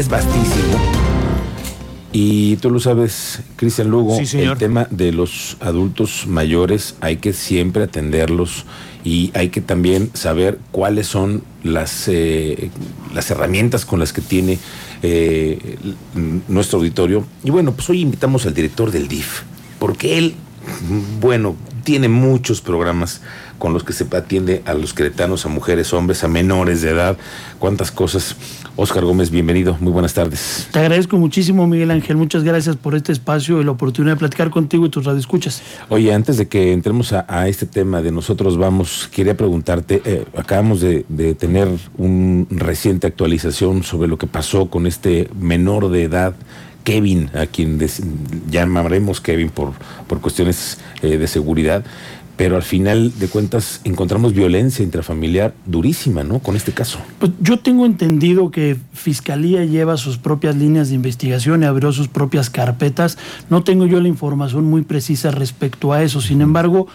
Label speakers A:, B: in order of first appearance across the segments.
A: es vastísimo. Y tú lo sabes, Cristian Lugo, el tema de los adultos mayores hay que siempre atenderlos y hay que también saber cuáles son las, eh, las herramientas con las que tiene eh, nuestro auditorio. Y bueno, pues hoy invitamos al director del DIF, porque él, bueno, tiene muchos programas con los que se atiende a los cretanos, a mujeres, hombres, a menores de edad, cuántas cosas. Oscar Gómez, bienvenido, muy buenas tardes.
B: Te agradezco muchísimo, Miguel Ángel, muchas gracias por este espacio y la oportunidad de platicar contigo y tus radioescuchas.
A: Oye, antes de que entremos a, este tema de nosotros vamos, quería preguntarte, eh, acabamos de, tener una reciente actualización sobre lo que pasó con este menor de edad Kevin, a quien llamaremos Kevin por, por cuestiones eh, de seguridad, pero al final de cuentas encontramos violencia intrafamiliar durísima, ¿no? Con este caso.
B: Pues yo tengo entendido que Fiscalía lleva sus propias líneas de investigación y abrió sus propias carpetas. No tengo yo la información muy precisa respecto a eso. Sin embargo,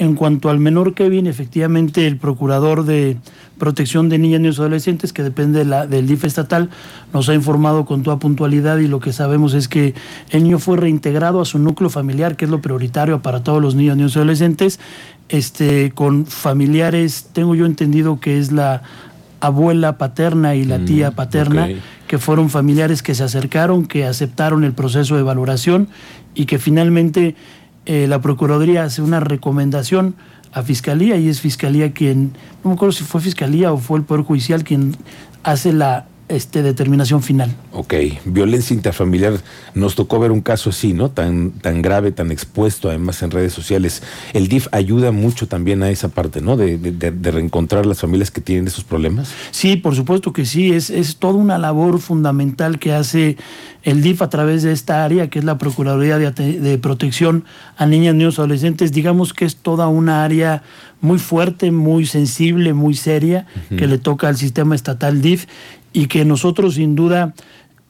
B: en cuanto al menor Kevin, efectivamente el procurador de protección de niñas, niños y adolescentes, que depende del DIF estatal, nos ha informado con toda puntualidad y lo que sabemos es que el niño fue reintegrado a su núcleo familiar, que es lo prioritario para todos los niños, niños y adolescentes, este, con familiares, tengo yo entendido que es la abuela paterna y la mm, tía paterna, que fueron familiares que se acercaron, que aceptaron el proceso de valoración y que finalmente eh, la Procuraduría hace una recomendación a Fiscalía y es Fiscalía quien, no me acuerdo si fue Fiscalía o fue el Poder Judicial quien hace la este, determinación final.
A: Ok, violencia interfamiliar, nos tocó ver un caso así, ¿no? Tan, tan grave, tan expuesto, además en redes sociales. El DIF ayuda mucho también a esa parte, ¿no? De, reencontrar las familias que tienen esos problemas.
B: Sí, por supuesto que sí, es, es toda una labor fundamental que hace el DIF a través de esta área, que es la Procuraduría de, Protección a Niñas, Niños y Adolescentes. Digamos que es toda una área muy fuerte, muy sensible, muy seria, que le toca al sistema estatal DIF y que nosotros sin duda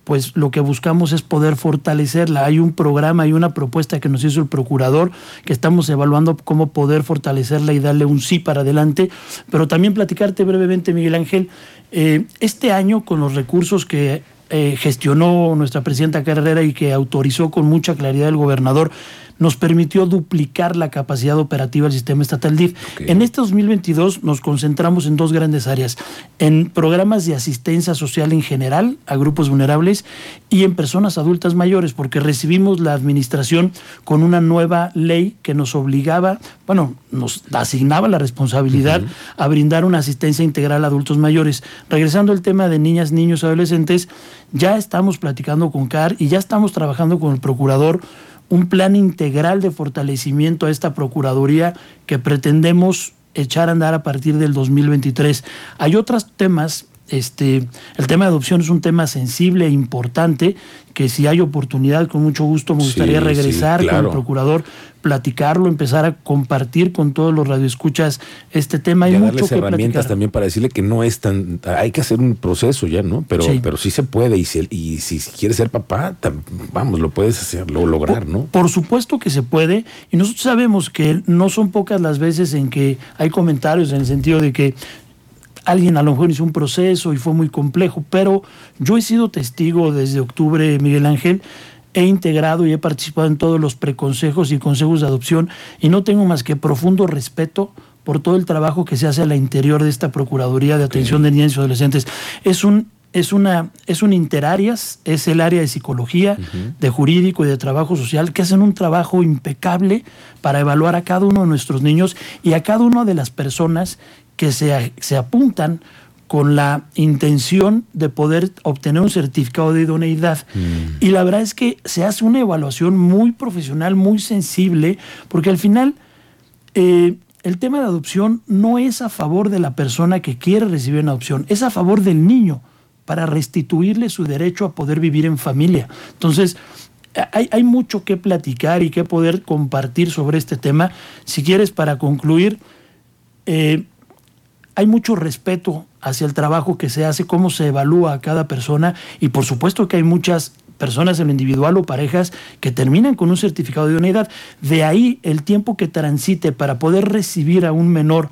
B: pues lo que buscamos es poder fortalecerla. Hay un programa, hay una propuesta que nos hizo el procurador que estamos evaluando cómo poder fortalecerla y darle un sí para adelante, pero también platicarte brevemente, Miguel Ángel, eh, este año con los recursos que eh, gestionó nuestra presidenta Carrera y que autorizó con mucha claridad el gobernador, nos permitió duplicar la capacidad operativa del sistema estatal DIF. En este 2022 nos concentramos en dos grandes áreas, en programas de asistencia social en general a grupos vulnerables y en personas adultas mayores, porque recibimos la administración con una nueva ley que nos obligaba, bueno, nos asignaba la responsabilidad a brindar una asistencia integral a adultos mayores. Regresando al tema de niñas, niños, adolescentes, ya estamos platicando con CAR y ya estamos trabajando con el procurador un plan integral de fortalecimiento a esta Procuraduría que pretendemos echar a andar a partir del 2023. Hay otros temas este, el tema de adopción es un tema sensible e importante que si hay oportunidad, con mucho gusto me gustaría regresar con el procurador, platicarlo, empezar a compartir con todos los radioescuchas este tema.
A: Hay y mucho darles herramientas también para decirle que no es tan, hay que hacer un proceso ya, ¿no? Pero sí, pero sí se puede y si, y si quieres ser papá, vamos, lo puedes hacer, lo lograr, ¿no?
B: Por supuesto que se puede y nosotros sabemos que no son pocas las veces en que hay comentarios en el sentido de que alguien a lo mejor hizo un proceso y fue muy complejo, pero yo he sido testigo desde octubre, Miguel Ángel, he integrado y he participado en todos los preconsejos y consejos de adopción y no tengo más que profundo respeto por todo el trabajo que se hace al interior de esta Procuraduría de Atención de Niños y Adolescentes. Es un es una es un interarias, es el área de psicología, de jurídico y de trabajo social que hacen un trabajo impecable para evaluar a cada uno de nuestros niños y a cada una de las personas que se, se apuntan con la intención de poder obtener un certificado de idoneidad. Mm. Y la verdad es que se hace una evaluación muy profesional, muy sensible, porque al final eh, el tema de adopción no es a favor de la persona que quiere recibir una adopción, es a favor del niño para restituirle su derecho a poder vivir en familia. Entonces, hay, hay mucho que platicar y que poder compartir sobre este tema. Si quieres, para concluir, eh, hay mucho respeto hacia el trabajo que se hace, cómo se evalúa a cada persona y por supuesto que hay muchas personas en lo individual o parejas que terminan con un certificado de idoneidad. De ahí el tiempo que transite para poder recibir a un menor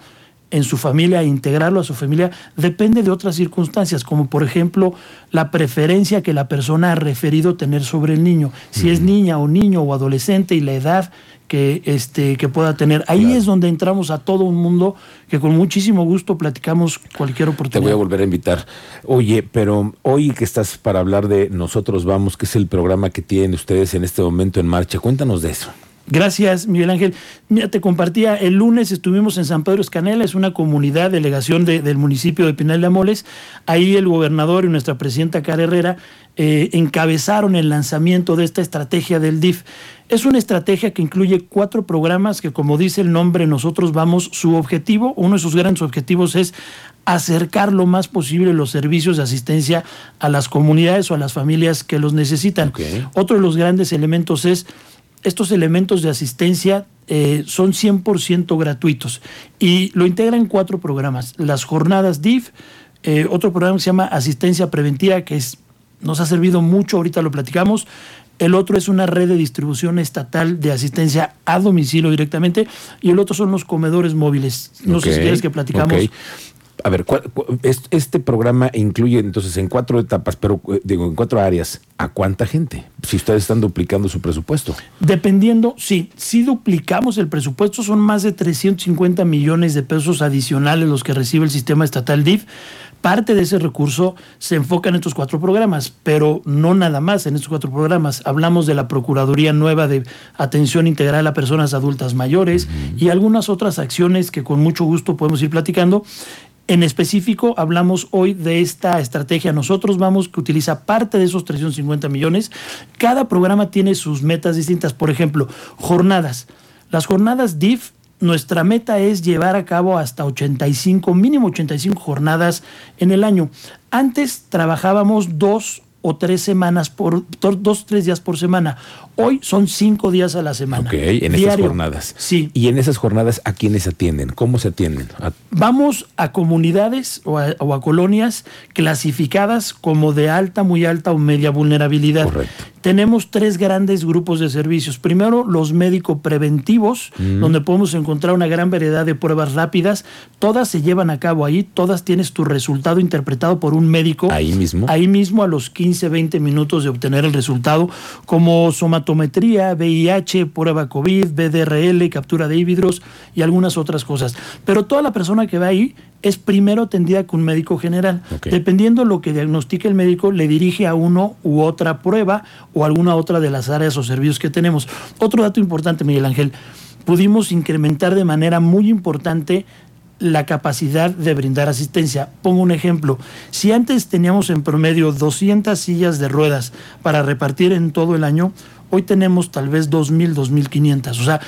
B: en su familia, integrarlo a su familia, depende de otras circunstancias, como por ejemplo la preferencia que la persona ha referido tener sobre el niño, si es niña o niño o adolescente y la edad que, este, que pueda tener. Ahí es donde entramos a todo un mundo que con muchísimo gusto platicamos cualquier oportunidad.
A: Te voy a volver a invitar. Oye, pero hoy que estás para hablar de Nosotros Vamos, que es el programa que tienen ustedes en este momento en marcha, cuéntanos de eso.
B: Gracias, Miguel Ángel. Mira, te compartía, el lunes estuvimos en San Pedro Escanela, es una comunidad, delegación del municipio de Pinal de Amoles. Ahí el gobernador y nuestra presidenta Cara Herrera eh, encabezaron el lanzamiento de esta estrategia del DIF. Es una estrategia que incluye cuatro programas que, como dice el nombre, nosotros vamos, su objetivo, uno de sus grandes objetivos es acercar lo más posible los servicios de asistencia a las comunidades o a las familias que los necesitan. Otro de los grandes elementos es estos elementos de asistencia eh, son 100% gratuitos y lo integran cuatro programas. Las jornadas DIF, eh, otro programa que se llama Asistencia Preventiva, que es, nos ha servido mucho, ahorita lo platicamos. El otro es una red de distribución estatal de asistencia a domicilio directamente y el otro son los comedores móviles. No sé si quieres que platicamos
A: a ver, este programa incluye entonces en cuatro etapas, pero eh, digo, en cuatro áreas, ¿a cuánta gente? Si ustedes están duplicando su presupuesto.
B: Dependiendo, sí, si duplicamos el presupuesto, son más de 350 millones de pesos adicionales los que recibe el sistema estatal DIF. Parte de ese recurso se enfoca en estos cuatro programas, pero no nada más en estos cuatro programas. Hablamos de la Procuraduría Nueva de Atención Integral a Personas Adultas Mayores y algunas otras acciones que con mucho gusto podemos ir platicando. En específico, hablamos hoy de esta estrategia. Nosotros vamos que utiliza parte de esos 350 millones. Cada programa tiene sus metas distintas. Por ejemplo, jornadas. Las jornadas DIF, nuestra meta es llevar a cabo hasta 85, mínimo 85 jornadas en el año. Antes trabajábamos dos o tres semanas por dos tres días por semana. Hoy son cinco días a la semana.
A: Ok, en esas jornadas.
B: Sí.
A: Y en esas jornadas, ¿a quiénes atienden? ¿Cómo se atienden?
B: Vamos a comunidades o a, colonias clasificadas como de alta, muy alta o media vulnerabilidad.
A: Correcto.
B: Tenemos tres grandes grupos de servicios. Primero, los médicos preventivos, mm. donde podemos encontrar una gran variedad de pruebas rápidas. Todas se llevan a cabo ahí, todas tienes tu resultado interpretado por un médico.
A: Ahí mismo.
B: Ahí mismo a los 15, 20 minutos de obtener el resultado, como somatometría Optometría, VIH, prueba COVID, BDRL, captura de híbridos y algunas otras cosas. Pero toda la persona que va ahí es primero atendida con un médico general. Dependiendo de lo que diagnostique el médico, le dirige a uno u otra prueba o alguna otra de las áreas o servicios que tenemos. Otro dato importante, Miguel Ángel, pudimos incrementar de manera muy importante la capacidad de brindar asistencia. Pongo un ejemplo. Si antes teníamos en promedio 200 sillas de ruedas para repartir en todo el año, Hoy tenemos tal vez 2.000, 2.500. O sea,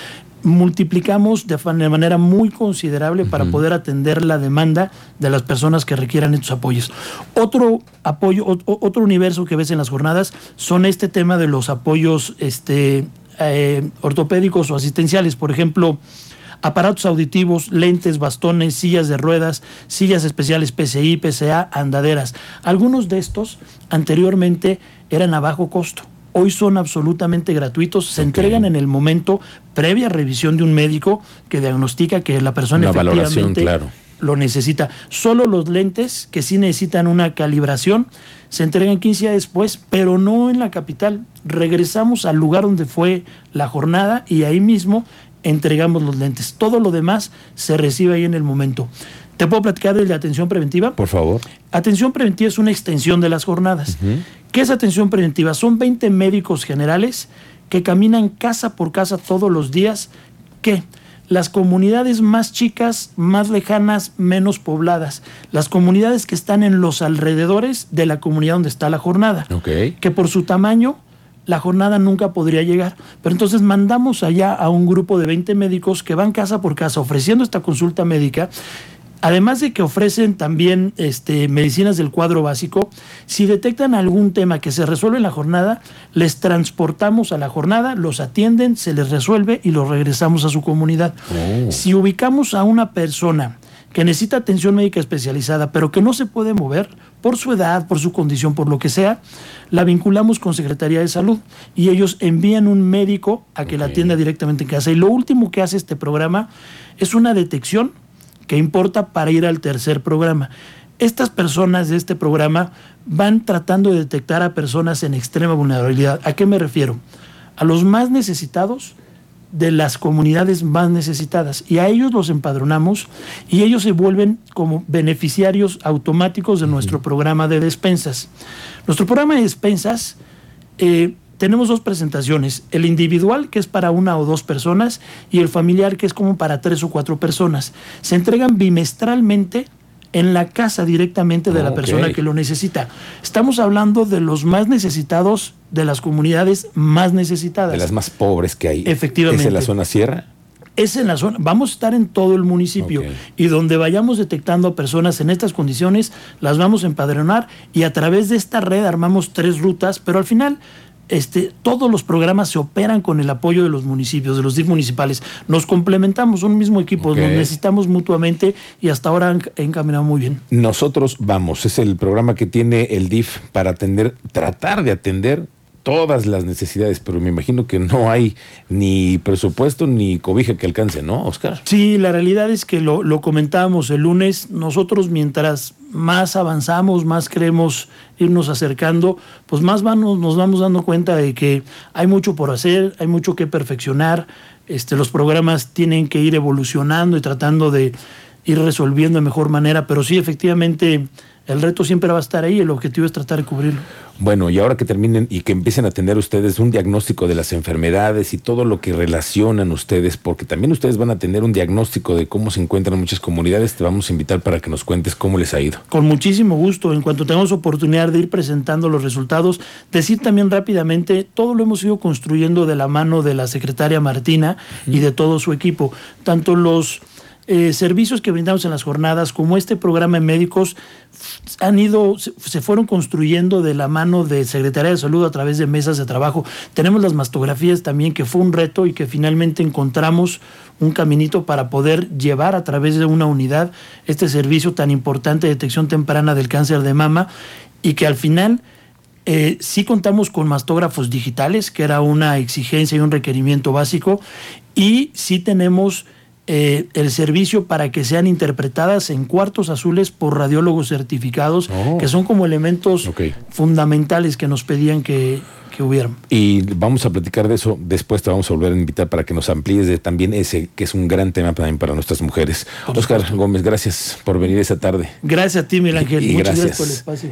B: multiplicamos de manera muy considerable para poder atender la demanda de las personas que requieran estos apoyos. Otro apoyo, otro universo que ves en las jornadas son este tema de los apoyos este, eh, ortopédicos o asistenciales. Por ejemplo, aparatos auditivos, lentes, bastones, sillas de ruedas, sillas especiales PCI, PCA, andaderas. Algunos de estos anteriormente eran a bajo costo hoy son absolutamente gratuitos, se entregan en el momento previa revisión de un médico que diagnostica que la persona efectivamente lo necesita. Solo los lentes que sí necesitan una calibración se entregan 15 días después, pero no en la capital. Regresamos al lugar donde fue la jornada y ahí mismo entregamos los lentes. Todo lo demás se recibe ahí en el momento. ¿Te puedo platicar de la atención preventiva?
A: Por favor.
B: Atención preventiva es una extensión de las jornadas. ¿Qué es atención preventiva? Son 20 médicos generales que caminan casa por casa todos los días. ¿Qué? Las comunidades más chicas, más lejanas, menos pobladas. Las comunidades que están en los alrededores de la comunidad donde está la jornada. Que por su tamaño la jornada nunca podría llegar. Pero entonces mandamos allá a un grupo de 20 médicos que van casa por casa ofreciendo esta consulta médica Además de que ofrecen también este, medicinas del cuadro básico, si detectan algún tema que se resuelve en la jornada, les transportamos a la jornada, los atienden, se les resuelve y los regresamos a su comunidad. Oh. Si ubicamos a una persona que necesita atención médica especializada, pero que no se puede mover por su edad, por su condición, por lo que sea, la vinculamos con Secretaría de Salud y ellos envían un médico a que la atienda directamente en casa. Y lo último que hace este programa es una detección que importa para ir al tercer programa. Estas personas de este programa van tratando de detectar a personas en extrema vulnerabilidad. ¿A qué me refiero? A los más necesitados de las comunidades más necesitadas y a ellos los empadronamos y ellos se vuelven como beneficiarios automáticos de nuestro programa de despensas. Nuestro programa de despensas eh, tenemos dos presentaciones, el individual que es para una o dos personas y el familiar que es como para tres o cuatro personas. Se entregan bimestralmente en la casa directamente de la persona que lo necesita. Estamos hablando de los más necesitados de las comunidades más necesitadas.
A: De las más pobres que hay.
B: Efectivamente.
A: ¿Es en la zona sierra?
B: Es en la zona, vamos a estar en todo el municipio y donde vayamos detectando a personas en estas condiciones, las vamos a empadronar y a través de esta red armamos tres rutas, pero al final este, todos los programas se operan con el apoyo de los municipios, de los DIF municipales. Nos complementamos, un mismo equipo, nos necesitamos mutuamente y hasta ahora han encaminado muy bien.
A: Nosotros vamos, es el programa que tiene el DIF para atender, tratar de atender todas las necesidades, pero me imagino que no hay ni presupuesto ni cobija que alcance, ¿no, Oscar?
B: Sí, la realidad es que lo, lo comentábamos el lunes, nosotros mientras más avanzamos, más queremos irnos acercando, pues más vamos, nos vamos dando cuenta de que hay mucho por hacer, hay mucho que perfeccionar, este, los programas tienen que ir evolucionando y tratando de ir resolviendo de mejor manera, pero sí, efectivamente, el reto siempre va a estar ahí, el objetivo es tratar de cubrirlo.
A: Bueno, y ahora que terminen y que empiecen a tener ustedes un diagnóstico de las enfermedades y todo lo que relacionan ustedes, porque también ustedes van a tener un diagnóstico de cómo se encuentran muchas comunidades, te vamos a invitar para que nos cuentes cómo les ha ido.
B: Con muchísimo gusto, en cuanto tengamos oportunidad de ir presentando los resultados, decir también rápidamente, todo lo hemos ido construyendo de la mano de la secretaria Martina y de todo su equipo, tanto los eh, servicios que brindamos en las jornadas, como este programa de médicos, han ido, se fueron construyendo de la mano de Secretaría de Salud a través de mesas de trabajo. Tenemos las mastografías también, que fue un reto y que finalmente encontramos un caminito para poder llevar a través de una unidad este servicio tan importante de detección temprana del cáncer de mama y que al final... Eh, sí contamos con mastógrafos digitales, que era una exigencia y un requerimiento básico, y sí tenemos eh, el servicio para que sean interpretadas en cuartos azules por radiólogos certificados, oh. que son como elementos fundamentales que nos pedían que, que hubieran.
A: Y vamos a platicar de eso después, te vamos a volver a invitar para que nos amplíes de también ese, que es un gran tema también para nuestras mujeres. Oscar Gómez, gracias por venir esta tarde.
B: Gracias a ti, Miguel Ángel. Muchas gracias por el espacio.